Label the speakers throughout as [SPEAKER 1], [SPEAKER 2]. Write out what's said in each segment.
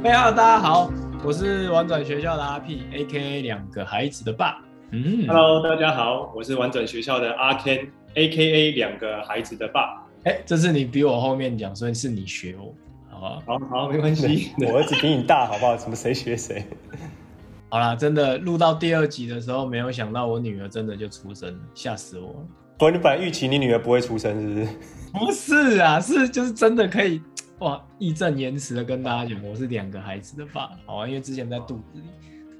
[SPEAKER 1] 大家好，大家好，我是玩转学校的阿 P，A.K.A 两个孩子的爸。
[SPEAKER 2] 嗯，Hello，大家好，我是玩转学校的阿 Ken，A.K.A 两个孩子的爸。
[SPEAKER 1] 哎、欸，这是你比我后面讲，所以是你学我，好吧？
[SPEAKER 2] 好好，没关系，
[SPEAKER 3] 我儿子比你大，好不好？什么谁学谁？
[SPEAKER 1] 好啦，真的录到第二集的时候，没有想到我女儿真的就出生了，吓死我了。
[SPEAKER 3] 不，你本来预期你女儿不会出生，是不是？
[SPEAKER 1] 不是啊，是就是真的可以哇，义正言辞的跟大家讲，我是两个孩子的爸，好啊，因为之前在肚子里。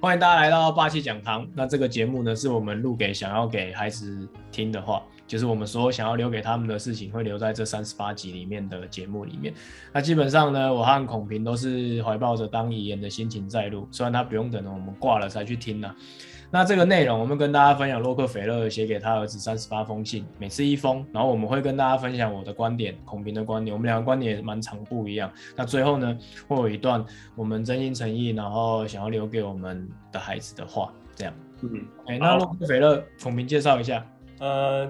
[SPEAKER 1] 欢迎大家来到霸气讲堂。那这个节目呢，是我们录给想要给孩子听的话，就是我们所有想要留给他们的事情，会留在这三十八集里面的节目里面。那基本上呢，我和孔平都是怀抱着当遗言的心情在录，虽然他不用等我们挂了才去听呢、啊。那这个内容，我们跟大家分享洛克菲勒写给他儿子三十八封信，每次一封，然后我们会跟大家分享我的观点、孔平的观点，我们两个观点也蛮常不一样。那最后呢，会有一段我们真心诚意，然后想要留给我们的孩子的话，这样。嗯，哎、欸，那洛克菲勒，孔平介绍一下。
[SPEAKER 3] 呃，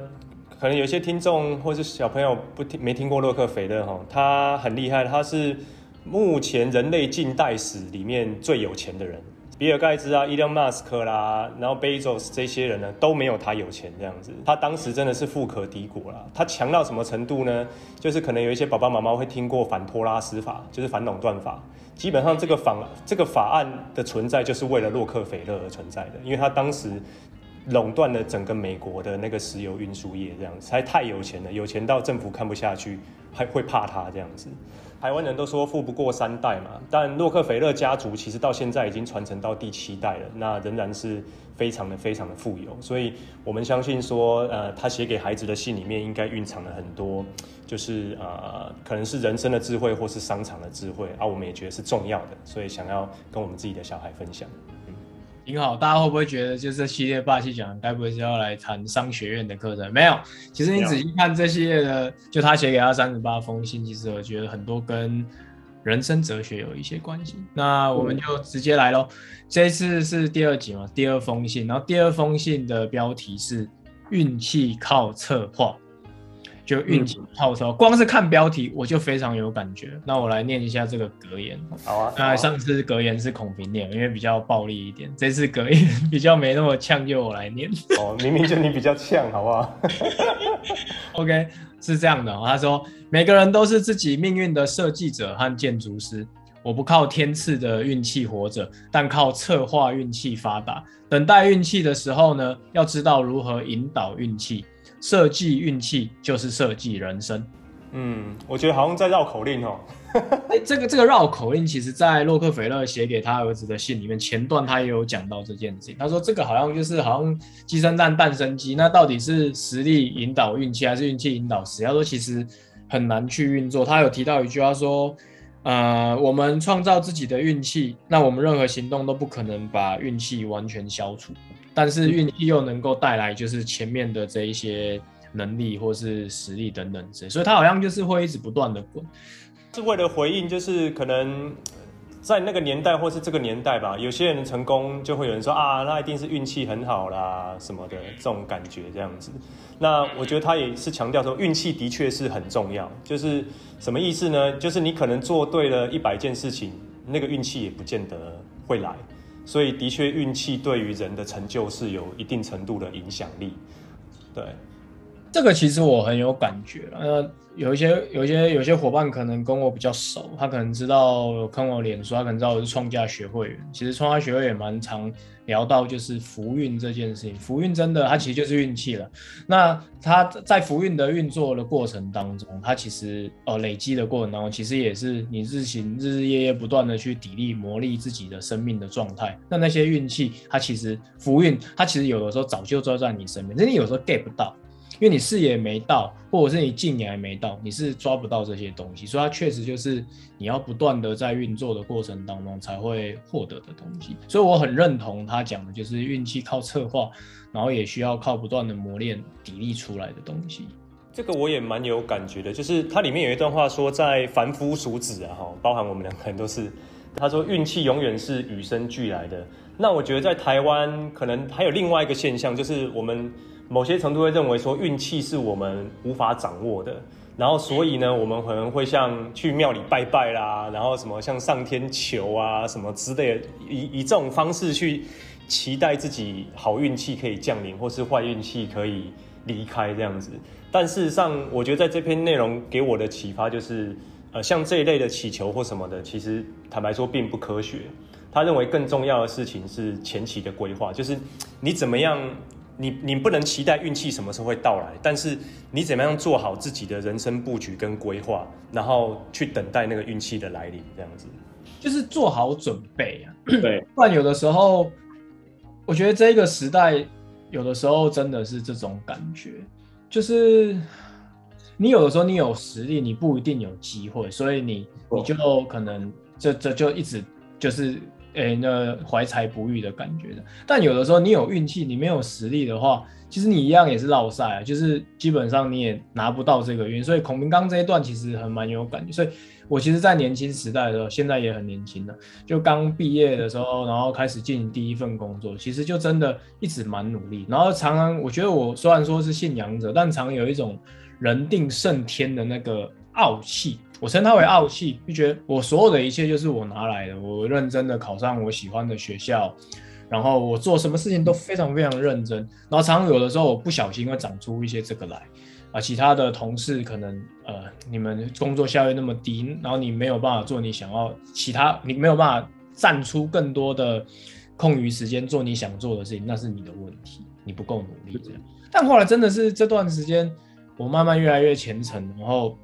[SPEAKER 3] 可能有些听众或是小朋友不听没听过洛克菲勒哈，他很厉害，他是目前人类近代史里面最有钱的人。比尔盖茨啊，伊隆马斯克啦，然后贝佐斯这些人呢，都没有他有钱这样子。他当时真的是富可敌国啦。他强到什么程度呢？就是可能有一些爸爸妈妈会听过反托拉斯法，就是反垄断法。基本上这个法这个法案的存在，就是为了洛克菲勒而存在的，因为他当时垄断了整个美国的那个石油运输业，这样子，还太有钱了，有钱到政府看不下去，还会怕他这样子。台湾人都说富不过三代嘛，但洛克菲勒家族其实到现在已经传承到第七代了，那仍然是非常的非常的富有，所以我们相信说，呃，他写给孩子的信里面应该蕴藏了很多，就是呃，可能是人生的智慧或是商场的智慧啊，我们也觉得是重要的，所以想要跟我们自己的小孩分享。
[SPEAKER 1] 挺好，大家会不会觉得就是这系列霸气讲，该不会是要来谈商学院的课程？没有，其实你仔细看这系列的，就他写给他三十八封信，其实我觉得很多跟人生哲学有一些关系。那我们就直接来喽，嗯、这次是第二集嘛，第二封信，然后第二封信的标题是运气靠策划。就运气好操，光是看标题我就非常有感觉。那我来念一下这个格言。
[SPEAKER 3] 好啊。
[SPEAKER 1] 那上次格言是孔平念，因为比较暴力一点。这次格言比较没那么呛，就我来念。
[SPEAKER 3] 哦，明明就你比较呛，好不好？
[SPEAKER 1] OK，是这样的。他说，每个人都是自己命运的设计者和建筑师。我不靠天赐的运气活着，但靠策划运气发达。等待运气的时候呢，要知道如何引导运气。设计运气就是设计人生。
[SPEAKER 3] 嗯，我觉得好像在绕口令哦。
[SPEAKER 1] 欸、这个这个绕口令，其实在洛克菲勒写给他儿子的信里面，前段他也有讲到这件事情。他说这个好像就是好像鸡生蛋，蛋生鸡，那到底是实力引导运气，还是运气引导实力？他说其实很难去运作。他有提到一句话说，呃，我们创造自己的运气，那我们任何行动都不可能把运气完全消除。但是运气又能够带来就是前面的这一些能力或是实力等等之类，所以他好像就是会一直不断的滚，
[SPEAKER 3] 是为了回应，就是可能在那个年代或是这个年代吧，有些人成功就会有人说啊，那一定是运气很好啦什么的这种感觉这样子。那我觉得他也是强调说运气的确是很重要，就是什么意思呢？就是你可能做对了一百件事情，那个运气也不见得会来。所以，的确，运气对于人的成就是有一定程度的影响力。对，
[SPEAKER 1] 这个其实我很有感觉。呃，有一些、有一些、有些伙伴可能跟我比较熟，他可能知道看我脸书，他可能知道我是创价学会员。其实创价学会也蛮常聊到，就是福运这件事情。福运真的，它其实就是运气了。那它在福运的运作的过程当中，它其实呃累积的过程当中，其实也是你日行日日夜夜不断的去砥砺磨砺自己的生命的状态。那那些运气，它其实福运，它其实有的时候早就坐在你身边，但你有时候 get 不到。因为你视野没到，或者是你近眼还没到，你是抓不到这些东西，所以它确实就是你要不断的在运作的过程当中才会获得的东西。所以我很认同他讲的，就是运气靠策划，然后也需要靠不断的磨练砥砺出来的东西。
[SPEAKER 3] 这个我也蛮有感觉的，就是它里面有一段话说，在凡夫俗子啊，哈，包含我们两个人都是，他说运气永远是与生俱来的。那我觉得在台湾可能还有另外一个现象，就是我们。某些程度会认为说运气是我们无法掌握的，然后所以呢，我们可能会像去庙里拜拜啦，然后什么向上天求啊什么之类的，以以这种方式去期待自己好运气可以降临，或是坏运气可以离开这样子。但事实上，我觉得在这篇内容给我的启发就是，呃，像这一类的祈求或什么的，其实坦白说并不科学。他认为更重要的事情是前期的规划，就是你怎么样。你你不能期待运气什么时候会到来，但是你怎么样做好自己的人生布局跟规划，然后去等待那个运气的来临，这样子，
[SPEAKER 1] 就是做好准备啊。
[SPEAKER 2] 对，
[SPEAKER 1] 不然有的时候，我觉得这个时代有的时候真的是这种感觉，就是你有的时候你有实力，你不一定有机会，所以你你就可能这这就一直就是。诶、那怀才不遇的感觉的。但有的时候你有运气，你没有实力的话，其实你一样也是落赛啊。就是基本上你也拿不到这个运。所以孔明刚这一段其实很蛮有感觉。所以我其实，在年轻时代的时候，现在也很年轻的，就刚毕业的时候，然后开始进行第一份工作，其实就真的一直蛮努力。然后常常我觉得我虽然说是信仰者，但常有一种人定胜天的那个傲气。我称它为傲气，就觉得我所有的一切就是我拿来的。我认真的考上我喜欢的学校，然后我做什么事情都非常非常认真。然后常常有的时候我不小心会长出一些这个来啊，其他的同事可能呃，你们工作效率那么低，然后你没有办法做你想要其他，你没有办法站出更多的空余时间做你想做的事情，那是你的问题，你不够努力这样。但后来真的是这段时间，我慢慢越来越虔诚，然后。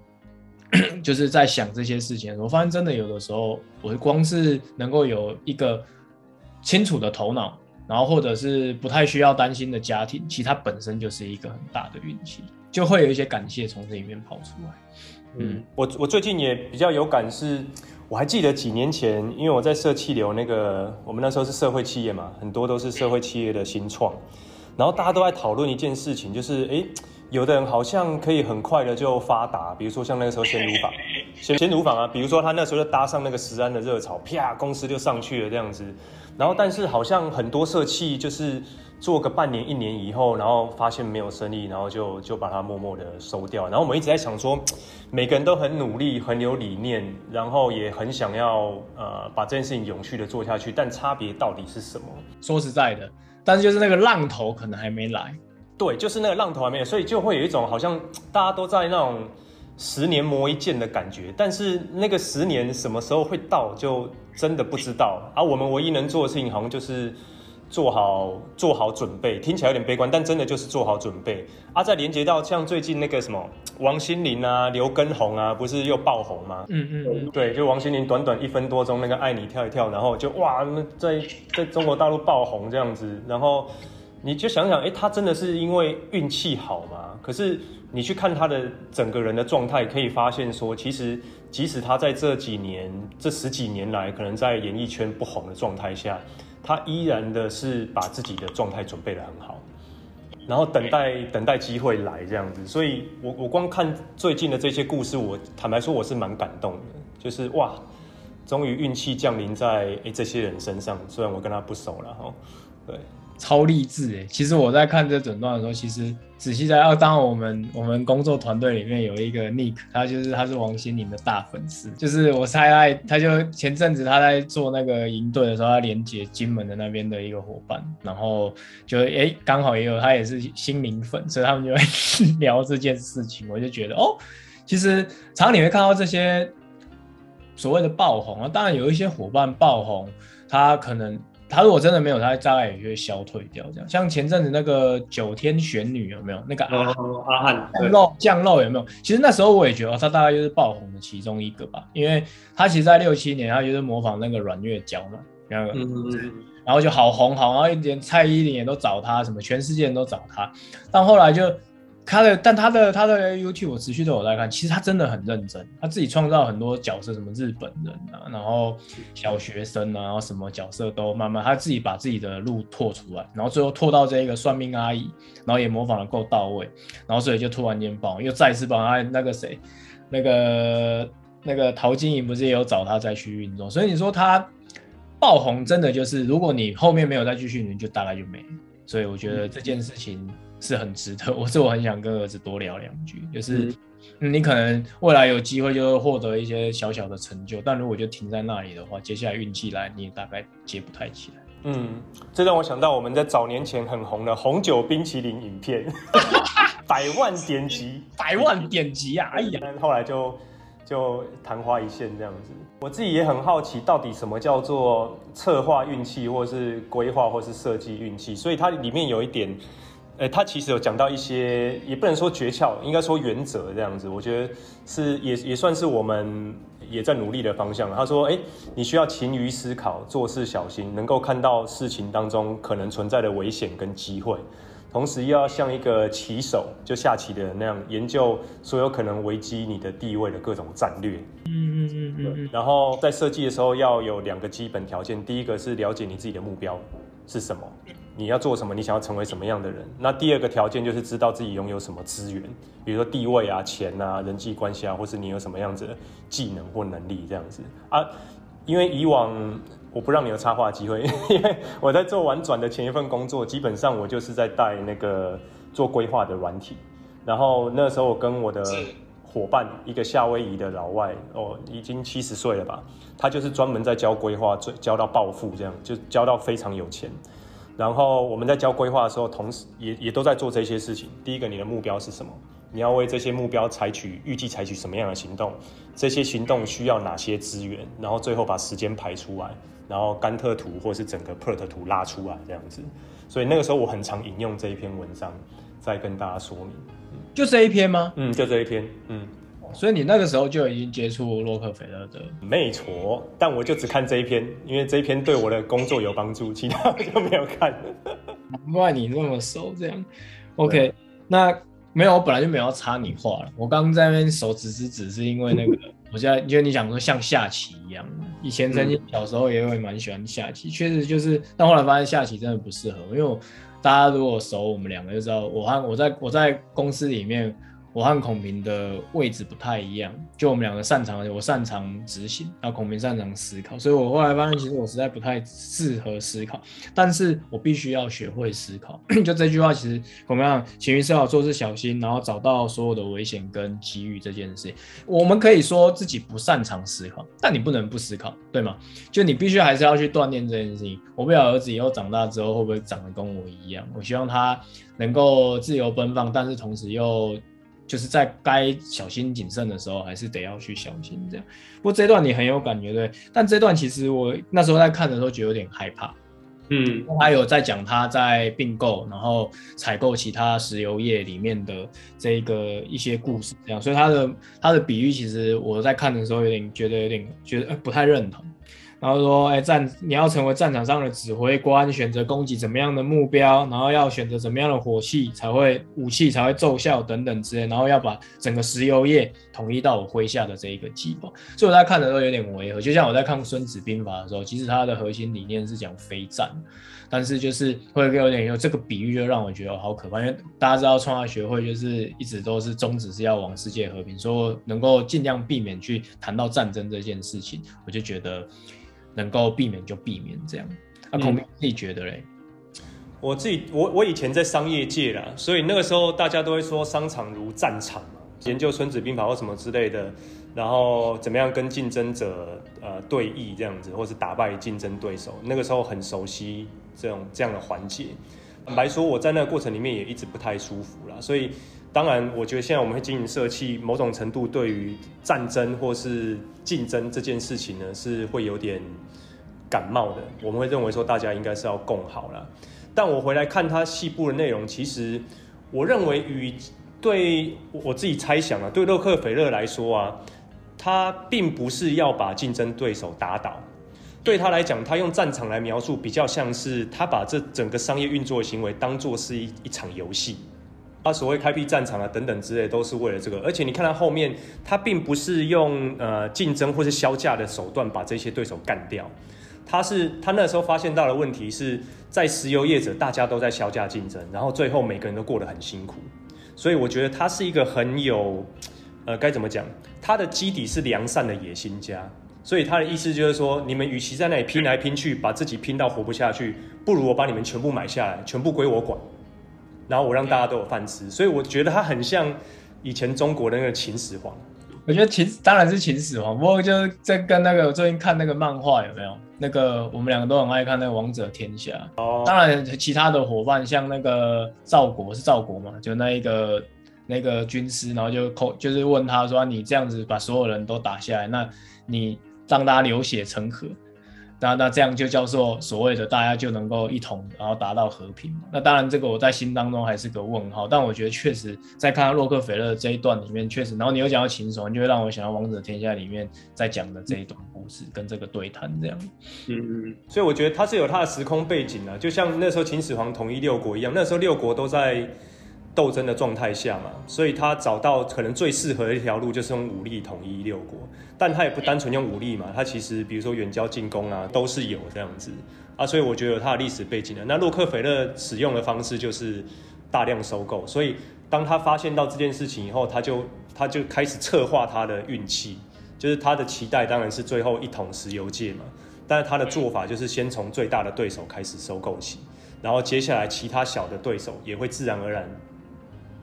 [SPEAKER 1] 就是在想这些事情，我发现真的有的时候，我光是能够有一个清楚的头脑，然后或者是不太需要担心的家庭，其实它本身就是一个很大的运气，就会有一些感谢从这里面跑出来。
[SPEAKER 3] 嗯，我我最近也比较有感是，我还记得几年前，因为我在社气流那个，我们那时候是社会企业嘛，很多都是社会企业的新创，然后大家都在讨论一件事情，就是哎。诶有的人好像可以很快的就发达，比如说像那个时候先乳坊，先先乳坊啊，比如说他那时候就搭上那个食安的热潮，啪，公司就上去了这样子。然后但是好像很多社企就是做个半年一年以后，然后发现没有生意，然后就就把它默默的收掉。然后我们一直在想说，每个人都很努力，很有理念，然后也很想要呃把这件事情永续的做下去，但差别到底是什么？
[SPEAKER 1] 说实在的，但是就是那个浪头可能还没来。
[SPEAKER 3] 对，就是那个浪头还没有，所以就会有一种好像大家都在那种十年磨一剑的感觉，但是那个十年什么时候会到，就真的不知道。而、啊、我们唯一能做的事情，好像就是做好做好准备。听起来有点悲观，但真的就是做好准备。啊，再连接到像最近那个什么王心凌啊、刘畊宏啊，不是又爆红吗？
[SPEAKER 1] 嗯嗯嗯，
[SPEAKER 3] 对，就王心凌短短一分多钟那个爱你跳一跳，然后就哇，在在中国大陆爆红这样子，然后。你就想想，哎、欸，他真的是因为运气好吗？可是你去看他的整个人的状态，可以发现说，其实即使他在这几年、这十几年来，可能在演艺圈不红的状态下，他依然的是把自己的状态准备的很好，然后等待等待机会来这样子。所以我我光看最近的这些故事，我坦白说我是蛮感动的，就是哇，终于运气降临在哎、欸、这些人身上，虽然我跟他不熟了哈，对。
[SPEAKER 1] 超励志哎！其实我在看这整段的时候，其实仔细在要当我们我们工作团队里面有一个 Nick，他就是他是王心凌的大粉丝。就是我猜他，他就前阵子他在做那个营队的时候，他连接金门的那边的一个伙伴，然后就哎刚好也有他也是心凌粉，所以他们就会 聊这件事情。我就觉得哦，其实常常你会看到这些所谓的爆红啊，当然有一些伙伴爆红，他可能。他如果真的没有，他大概也就会消退掉。这样，像前阵子那个九天玄女有没有？那个阿
[SPEAKER 2] 阿汉
[SPEAKER 1] 降肉降肉有没有？其实那时候我也觉得他大概就是爆红的其中一个吧，因为他其实，在六七年他就是模仿那个阮月娇嘛，那个，嗯、然后就好红好，然后连蔡依林也都找他，什么全世界人都找他，但后来就。他的，但他的他的 YouTube 我持续都有在看，其实他真的很认真，他自己创造很多角色，什么日本人啊，然后小学生啊，然后什么角色都慢慢他自己把自己的路拓出来，然后最后拓到这个算命阿姨，然后也模仿的够到位，然后所以就突然间爆，又再次爆，他那个谁，那个那个陶晶莹不是也有找他再去运动，所以你说他爆红真的就是，如果你后面没有再继续，你就大概就没，所以我觉得这件事情。是很值得，我是我很想跟儿子多聊两句，就是嗯，你可能未来有机会就会获得一些小小的成就，但如果就停在那里的话，接下来运气来你也大概接不太起来。
[SPEAKER 3] 嗯，这让我想到我们在早年前很红的红酒冰淇淋影片，百万点击，
[SPEAKER 1] 百万点击啊！哎呀，
[SPEAKER 3] 后来就。就昙花一现这样子，我自己也很好奇，到底什么叫做策划运气，或是规划，或是设计运气？所以它里面有一点，欸、它其实有讲到一些，也不能说诀窍，应该说原则这样子。我觉得是也也算是我们也在努力的方向。他说，哎、你需要勤于思考，做事小心，能够看到事情当中可能存在的危险跟机会。同时又要像一个棋手，就下棋的人那样研究所有可能危机你的地位的各种战略。嗯嗯嗯嗯。然后在设计的时候要有两个基本条件，第一个是了解你自己的目标是什么，你要做什么，你想要成为什么样的人。那第二个条件就是知道自己拥有什么资源，比如说地位啊、钱啊、人际关系啊，或是你有什么样子的技能或能力这样子啊。因为以往我不让你有插话机会，因为我在做完转的前一份工作，基本上我就是在带那个做规划的软体。然后那时候我跟我的伙伴，一个夏威夷的老外，哦，已经七十岁了吧，他就是专门在教规划，教到暴富这样，就教到非常有钱。然后我们在教规划的时候，同时也也都在做这些事情。第一个，你的目标是什么？你要为这些目标采取预计采取什么样的行动？这些行动需要哪些资源？然后最后把时间排出来，然后甘特图或是整个 PERT 图拉出来这样子。所以那个时候我很常引用这一篇文章，再跟大家说明。
[SPEAKER 1] 就这一篇吗？
[SPEAKER 3] 嗯，就这一篇。嗯，
[SPEAKER 1] 所以你那个时候就已经接触洛克菲勒的？
[SPEAKER 3] 没错，但我就只看这一篇，因为这一篇对我的工作有帮助，其他就没有看。
[SPEAKER 1] 难怪你那么熟，这样。OK，那。没有，我本来就没有要插你话了。我刚刚在那边手指指指，是因为那个，我现在因为你讲说像下棋一样，以前曾经小时候也会蛮喜欢下棋，确实就是，但后来发现下棋真的不适合，因为我大家如果熟我们两个就知道，我和我在我在公司里面。我和孔明的位置不太一样，就我们两个擅长，我擅长执行，然后孔明擅长思考，所以我后来发现，其实我实在不太适合思考，但是我必须要学会思考。就这句话，其实孔明讲，勤于思考，做事小心，然后找到所有的危险跟机遇这件事，我们可以说自己不擅长思考，但你不能不思考，对吗？就你必须还是要去锻炼这件事情。我不晓得儿子以后长大之后会不会长得跟我一样，我希望他能够自由奔放，但是同时又。就是在该小心谨慎的时候，还是得要去小心这样。不过这段你很有感觉对，但这段其实我那时候在看的时候觉得有点害怕。嗯，他有在讲他在并购，然后采购其他石油业里面的这个一些故事这样，所以他的他的比喻其实我在看的时候有点觉得有点觉得不太认同。然后说，哎，战你要成为战场上的指挥官，选择攻击怎么样的目标，然后要选择怎么样的火器才会武器才会奏效等等之类，然后要把整个石油业统一到我麾下的这一个计划。所以我在看的时候有点违和，就像我在看《孙子兵法》的时候，其实它的核心理念是讲非战，但是就是会有点有这个比喻，就让我觉得好可怕。因为大家知道创价学会就是一直都是宗旨是要往世界和平，说能够尽量避免去谈到战争这件事情，我就觉得。能够避免就避免这样。那孔明自己觉得嘞？
[SPEAKER 3] 我自己，我我以前在商业界啦，所以那个时候大家都会说商场如战场嘛，研究孙子兵法或什么之类的，然后怎么样跟竞争者呃对弈这样子，或是打败竞争对手。那个时候很熟悉这种这样的环节。坦白说，我在那个过程里面也一直不太舒服啦，所以。当然，我觉得现在我们会经营社企，某种程度对于战争或是竞争这件事情呢，是会有点感冒的。我们会认为说，大家应该是要共好了。但我回来看它细部的内容，其实我认为与对我自己猜想啊，对洛克菲勒来说啊，他并不是要把竞争对手打倒。对他来讲，他用战场来描述，比较像是他把这整个商业运作的行为当作是一一场游戏。他所谓开辟战场啊等等之类，都是为了这个。而且你看他后面，他并不是用呃竞争或是削价的手段把这些对手干掉，他是他那时候发现到的问题是在石油业者大家都在削价竞争，然后最后每个人都过得很辛苦。所以我觉得他是一个很有呃该怎么讲，他的基底是良善的野心家。所以他的意思就是说，你们与其在那里拼来拼去，把自己拼到活不下去，不如我把你们全部买下来，全部归我管。然后我让大家都有饭吃，所以我觉得他很像以前中国的那个秦始皇。
[SPEAKER 1] 我觉得秦当然是秦始皇，不过就是在跟那个我最近看那个漫画有没有？那个我们两个都很爱看那个《王者天下》。哦。当然，其他的伙伴像那个赵国是赵国嘛，就那一个那个军师，然后就扣就是问他说：“你这样子把所有人都打下来，那你让大家流血成河？”那那这样就叫做所谓的大家就能够一同，然后达到和平。那当然，这个我在心当中还是个问号。但我觉得确实在看到洛克菲勒这一段里面，确实，然后你又讲到秦始皇，就会让我想到《王者天下》里面在讲的这一段故事跟这个对谈这样。
[SPEAKER 3] 嗯嗯。所以我觉得他是有他的时空背景啊，就像那时候秦始皇统一六国一样，那时候六国都在。斗争的状态下嘛，所以他找到可能最适合的一条路就是用武力统一六国，但他也不单纯用武力嘛，他其实比如说远交近攻啊，都是有这样子啊，所以我觉得有他的历史背景的。那洛克菲勒使用的方式就是大量收购，所以当他发现到这件事情以后，他就他就开始策划他的运气，就是他的期待当然是最后一统石油界嘛，但是他的做法就是先从最大的对手开始收购起，然后接下来其他小的对手也会自然而然。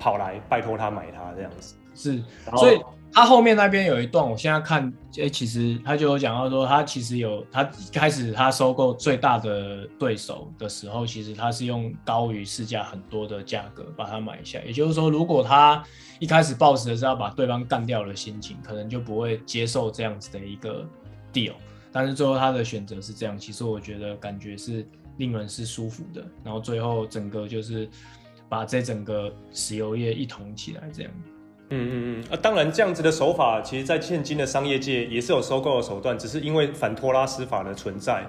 [SPEAKER 3] 跑来拜托他买它这样子
[SPEAKER 1] 是，所以他后面那边有一段，我现在看，哎、欸，其实他就有讲到说，他其实有他一开始他收购最大的对手的时候，其实他是用高于市价很多的价格把它买下。也就是说，如果他一开始抱持的是要把对方干掉的心情，可能就不会接受这样子的一个 deal。但是最后他的选择是这样，其实我觉得感觉是令人是舒服的。然后最后整个就是。把这整个石油业一统起来，这样。
[SPEAKER 3] 嗯嗯嗯。啊，当然，这样子的手法，其实在现今的商业界也是有收购的手段，只是因为反托拉斯法的存在，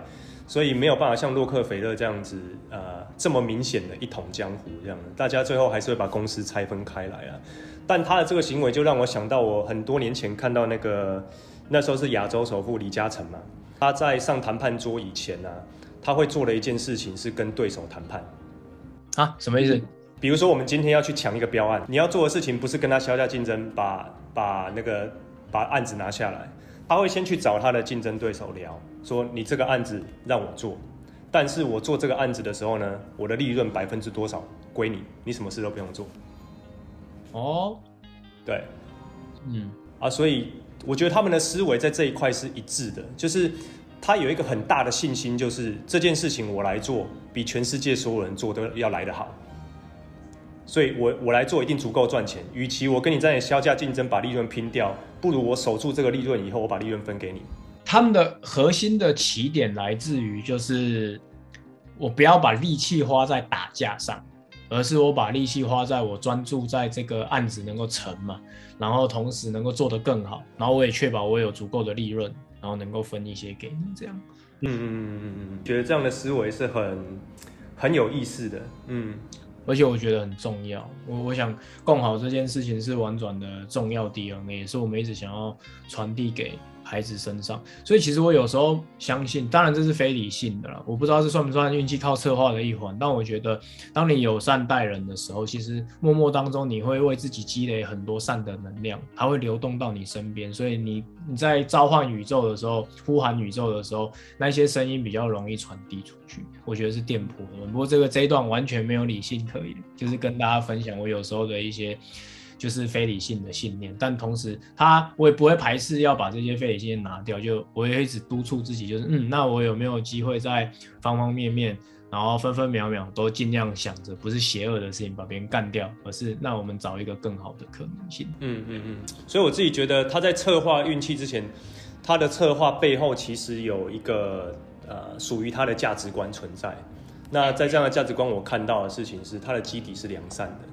[SPEAKER 3] 所以没有办法像洛克菲勒这样子，呃，这么明显的一统江湖这样。大家最后还是会把公司拆分开来啊。但他的这个行为，就让我想到我很多年前看到那个，那时候是亚洲首富李嘉诚嘛，他在上谈判桌以前呢、啊，他会做的一件事情是跟对手谈判。
[SPEAKER 1] 啊，什么意思？嗯
[SPEAKER 3] 比如说，我们今天要去抢一个标案，你要做的事情不是跟他削价竞争，把把那个把案子拿下来，他会先去找他的竞争对手聊，说你这个案子让我做，但是我做这个案子的时候呢，我的利润百分之多少归你，你什么事都不用做。
[SPEAKER 1] 哦，
[SPEAKER 3] 对，
[SPEAKER 1] 嗯，
[SPEAKER 3] 啊，所以我觉得他们的思维在这一块是一致的，就是他有一个很大的信心，就是这件事情我来做，比全世界所有人做都要来得好。所以我我来做一定足够赚钱。与其我跟你在削价竞争把利润拼掉，不如我守住这个利润以后，我把利润分给你。
[SPEAKER 1] 他们的核心的起点来自于就是我不要把力气花在打架上，而是我把力气花在我专注在这个案子能够成嘛，然后同时能够做得更好，然后我也确保我有足够的利润，然后能够分一些给你这样。
[SPEAKER 3] 嗯嗯嗯嗯嗯，觉得这样的思维是很很有意思的。嗯。
[SPEAKER 1] 而且我觉得很重要，我我想共好这件事情是玩转的重要 DNA，也是我们一直想要传递给孩子身上，所以其实我有时候相信，当然这是非理性的了，我不知道是算不算运气靠策划的一环，但我觉得当你友善待人的时候，其实默默当中你会为自己积累很多善的能量，它会流动到你身边，所以你你在召唤宇宙的时候，呼喊宇宙的时候，那些声音比较容易传递出去，我觉得是电波。不过这个这一段完全没有理性可言，就是跟大家分享我有时候的一些。就是非理性的信念，但同时他我也不会排斥要把这些非理性拿掉，就我也一直督促自己，就是嗯，那我有没有机会在方方面面，然后分分秒秒都尽量想着不是邪恶的事情把别人干掉，而是那我们找一个更好的可能性。
[SPEAKER 3] 嗯嗯嗯。所以我自己觉得他在策划运气之前，他的策划背后其实有一个呃属于他的价值观存在。那在这样的价值观，我看到的事情是他的基底是良善的。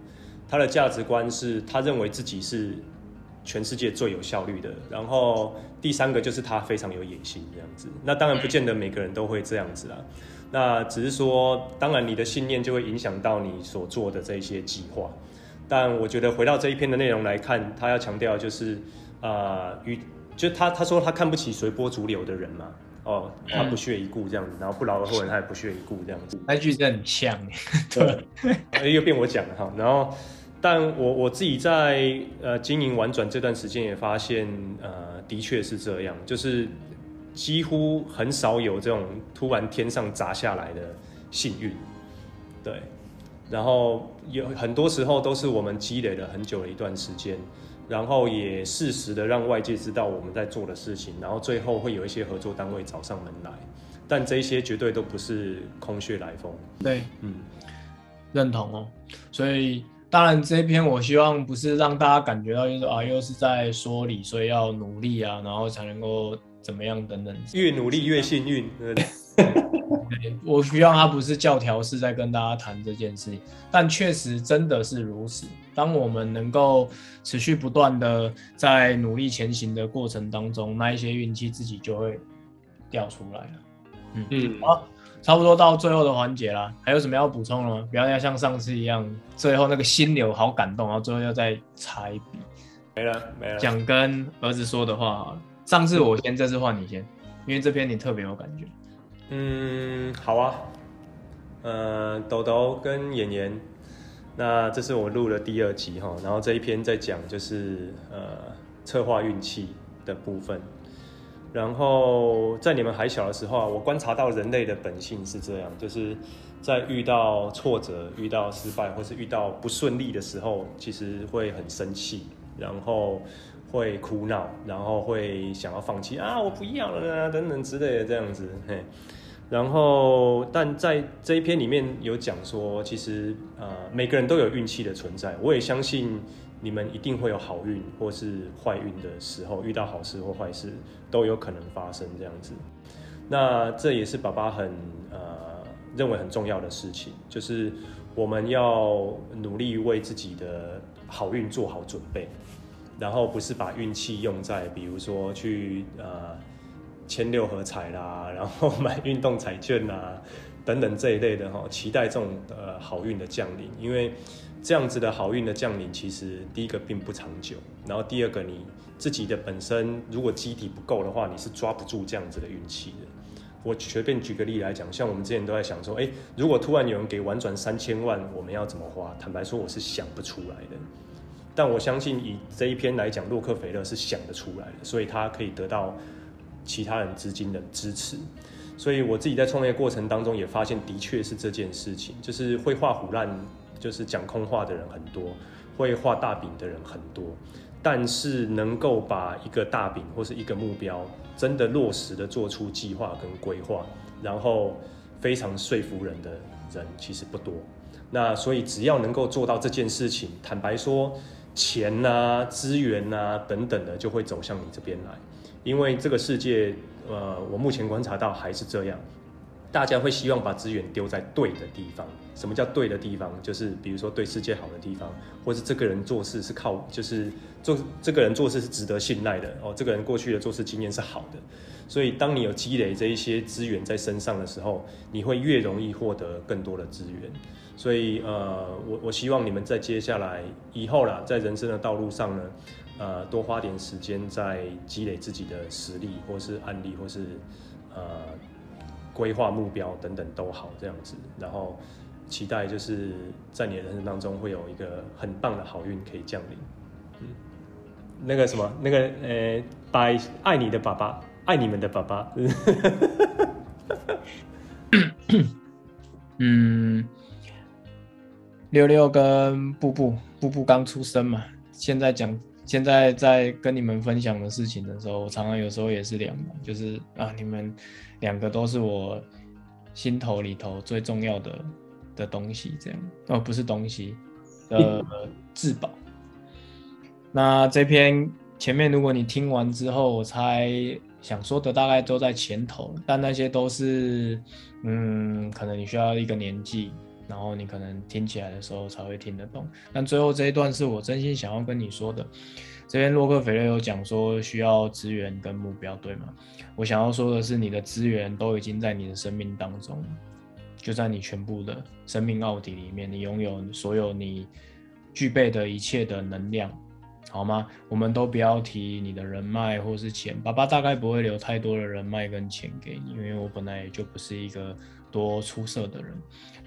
[SPEAKER 3] 他的价值观是他认为自己是全世界最有效率的，然后第三个就是他非常有野心这样子。那当然不见得每个人都会这样子啦，那只是说，当然你的信念就会影响到你所做的这一些计划。但我觉得回到这一篇的内容来看，他要强调就是啊，与、呃、就他他说他看不起随波逐流的人嘛，哦，他不屑一顾这样子，然后不劳而获人他也不屑一顾这样子。
[SPEAKER 1] 那句真的很像，
[SPEAKER 3] 对，又变我讲了哈，然后。但我我自己在呃经营玩转这段时间也发现，呃，的确是这样，就是几乎很少有这种突然天上砸下来的幸运，对。然后有很多时候都是我们积累了很久的一段时间，然后也适时的让外界知道我们在做的事情，然后最后会有一些合作单位找上门来，但这些绝对都不是空穴来风。
[SPEAKER 1] 对，嗯，认同哦。所以当然这一篇我希望不是让大家感觉到就是啊又是在说理，所以要努力啊，然后才能够怎么样等等。
[SPEAKER 3] 越努力越幸运，对不对？
[SPEAKER 1] 我希望他不是教条式在跟大家谈这件事情，但确实真的是如此。当我们能够持续不断的在努力前行的过程当中，那一些运气自己就会掉出来了。嗯嗯，好，差不多到最后的环节啦，还有什么要补充的吗？不要再像上次一样，最后那个心流好感动，然后最后要再擦一笔。
[SPEAKER 3] 没了没了，
[SPEAKER 1] 讲跟儿子说的话好了。上次我先，这次换你先，因为这篇你特别有感觉。
[SPEAKER 3] 嗯，好啊，呃，豆豆跟妍妍，那这是我录的第二集哈，然后这一篇在讲就是呃策划运气的部分，然后在你们还小的时候啊，我观察到人类的本性是这样，就是在遇到挫折、遇到失败或是遇到不顺利的时候，其实会很生气，然后会哭闹，然后会想要放弃啊，我不要了啊，等等之类的这样子，嘿。然后，但在这一篇里面有讲说，其实呃每个人都有运气的存在。我也相信你们一定会有好运或是坏运的时候，遇到好事或坏事都有可能发生这样子。那这也是爸爸很呃认为很重要的事情，就是我们要努力为自己的好运做好准备，然后不是把运气用在比如说去呃。签六合彩啦，然后买运动彩券啦，等等这一类的哈，期待这种呃好运的降临，因为这样子的好运的降临，其实第一个并不长久，然后第二个你自己的本身如果基底不够的话，你是抓不住这样子的运气的。我随便举个例来讲，像我们之前都在想说，诶，如果突然有人给玩转三千万，我们要怎么花？坦白说，我是想不出来的。但我相信以这一篇来讲，洛克菲勒是想得出来的，所以他可以得到。其他人资金的支持，所以我自己在创业过程当中也发现，的确是这件事情，就是会画虎烂，就是讲空话的人很多，会画大饼的人很多，但是能够把一个大饼或是一个目标真的落实的做出计划跟规划，然后非常说服人的人其实不多。那所以只要能够做到这件事情，坦白说，钱呐、资源呐等等的就会走向你这边来。因为这个世界，呃，我目前观察到还是这样，大家会希望把资源丢在对的地方。什么叫对的地方？就是比如说对世界好的地方，或是这个人做事是靠，就是做这个人做事是值得信赖的哦。这个人过去的做事经验是好的，所以当你有积累这一些资源在身上的时候，你会越容易获得更多的资源。所以，呃，我我希望你们在接下来以后啦，在人生的道路上呢。呃，多花点时间在积累自己的实力，或是案例，或是呃规划目标等等都好，这样子。然后期待就是在你的人生当中会有一个很棒的好运可以降临。嗯，那个什么，那个呃，拜爱你的爸爸，爱你们的爸爸。
[SPEAKER 1] 嗯，六六跟布布，布布刚出生嘛，现在讲。现在在跟你们分享的事情的时候，我常常有时候也是两个，就是啊，你们两个都是我心头里头最重要的的东西，这样哦，不是东西，呃，至宝。那这篇前面如果你听完之后，我猜想说的大概都在前头，但那些都是，嗯，可能你需要一个年纪。然后你可能听起来的时候才会听得懂，但最后这一段是我真心想要跟你说的。这边洛克菲勒有讲说需要资源跟目标，对吗？我想要说的是，你的资源都已经在你的生命当中，就在你全部的生命奥底里面，你拥有所有你具备的一切的能量，好吗？我们都不要提你的人脉或是钱，爸爸大概不会留太多的人脉跟钱给你，因为我本来也就不是一个。多出色的人，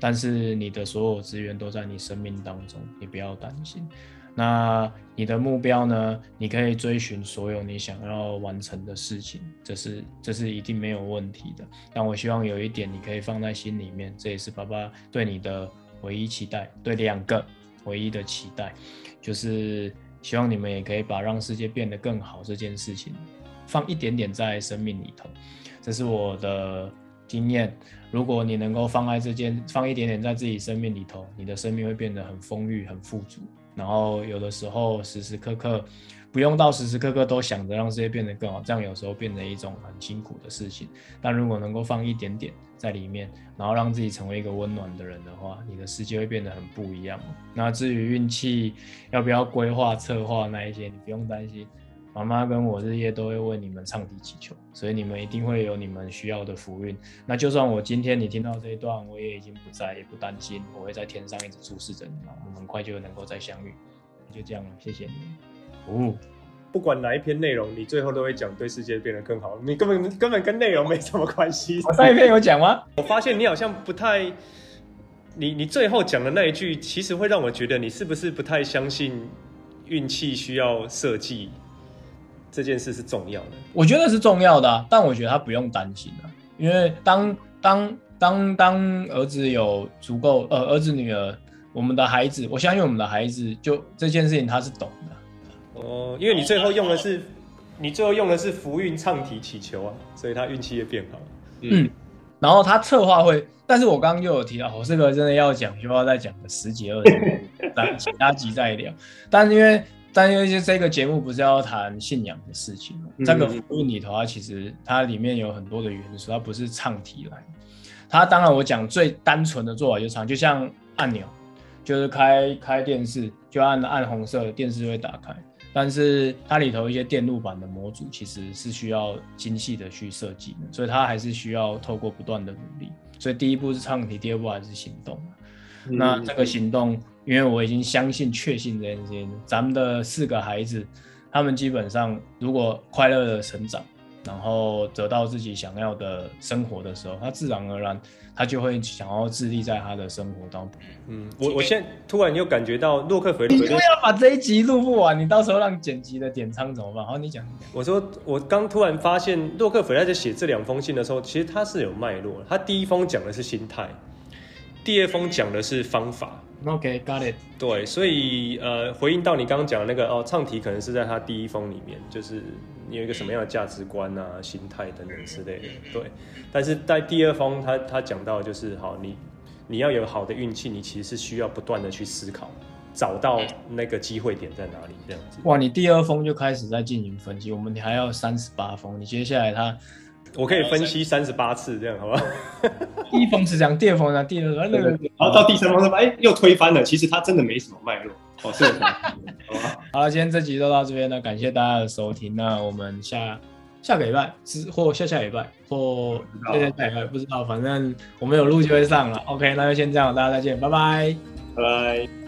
[SPEAKER 1] 但是你的所有资源都在你生命当中，你不要担心。那你的目标呢？你可以追寻所有你想要完成的事情，这是这是一定没有问题的。但我希望有一点你可以放在心里面，这也是爸爸对你的唯一期待，对，两个唯一的期待，就是希望你们也可以把让世界变得更好这件事情放一点点在生命里头。这是我的经验。如果你能够放在这件，放一点点在自己生命里头，你的生命会变得很丰裕、很富足。然后有的时候时时刻刻不用到时时刻刻都想着让世界变得更好，这样有时候变成一种很辛苦的事情。但如果能够放一点点在里面，然后让自己成为一个温暖的人的话，你的世界会变得很不一样。那至于运气要不要规划、策划那一些，你不用担心。妈妈跟我日夜都会为你们唱题祈求，所以你们一定会有你们需要的福运。那就算我今天你听到这一段，我也已经不在，也不担心，我会在天上一直注视着你们，我们很快就能够再相遇。就这样了，谢谢你们。哦，
[SPEAKER 3] 不管哪一篇内容，你最后都会讲对世界变得更好，你根本根本跟内容没什么关系。
[SPEAKER 1] 我上一篇有讲吗？
[SPEAKER 3] 我发现你好像不太，你你最后讲的那一句，其实会让我觉得你是不是不太相信运气需要设计。这件事是重要的，
[SPEAKER 1] 我觉得是重要的啊，但我觉得他不用担心啊，因为当当当当儿子有足够呃儿子女儿，我们的孩子，我相信我们的孩子就这件事情他是懂的。
[SPEAKER 3] 哦，因为你最后用的是你最后用的是福运唱题祈求啊，所以他运气也变好，
[SPEAKER 1] 嗯，然后他策划会，但是我刚刚又有提到，我这个真的要讲就要再讲个十几二十，等其他集再聊，但是因为。但因为这个节目不是要谈信仰的事情，嗯、这个福音里头，它其实它里面有很多的元素，它不是唱题来。它当然我讲最单纯的做法就是唱，就像按钮，就是开开电视就按按红色，电视就会打开。但是它里头一些电路板的模组其实是需要精细的去设计的，所以它还是需要透过不断的努力。所以第一步是唱题，第二步还是行动。嗯、那这个行动。因为我已经相信、确信这件事情，咱们的四个孩子，他们基本上如果快乐的成长，然后得到自己想要的生活的时候，他自然而然他就会想要致力在他的生活当中。
[SPEAKER 3] 嗯，我我现在突然又感觉到洛克菲勒，
[SPEAKER 1] 你不要把这一集录不完，你到时候让剪辑的点仓怎么办？好，你讲。
[SPEAKER 3] 我说我刚突然发现，洛克菲勒在写这两封信的时候，其实他是有脉络。他第一封讲的是心态，第二封讲的是方法。
[SPEAKER 1] OK，got it。
[SPEAKER 3] 对，所以呃，回应到你刚刚讲的那个哦，唱题可能是在他第一封里面，就是你有一个什么样的价值观啊、心态等等之类的。对，但是在第二封他，他他讲到就是，好，你你要有好的运气，你其实是需要不断的去思考，找到那个机会点在哪里，这样子。
[SPEAKER 1] 哇，你第二封就开始在进行分析，我们还要三十八封，你接下来他。
[SPEAKER 3] 我可以分析三十八次，这样好不好？
[SPEAKER 1] 第一封是这样，第二封呢？第二封那个，
[SPEAKER 2] 然后到第三封说，哎，又推翻了。其实它真的没什么脉络。哦，是的，好吧。
[SPEAKER 1] 好了，今天这集就到这边了，感谢大家的收听。那我们下下个礼拜之或下下礼拜或下下礼拜不知道，反正我们有录就会上了。OK，那就先这样，大家再见，拜拜，
[SPEAKER 2] 拜拜。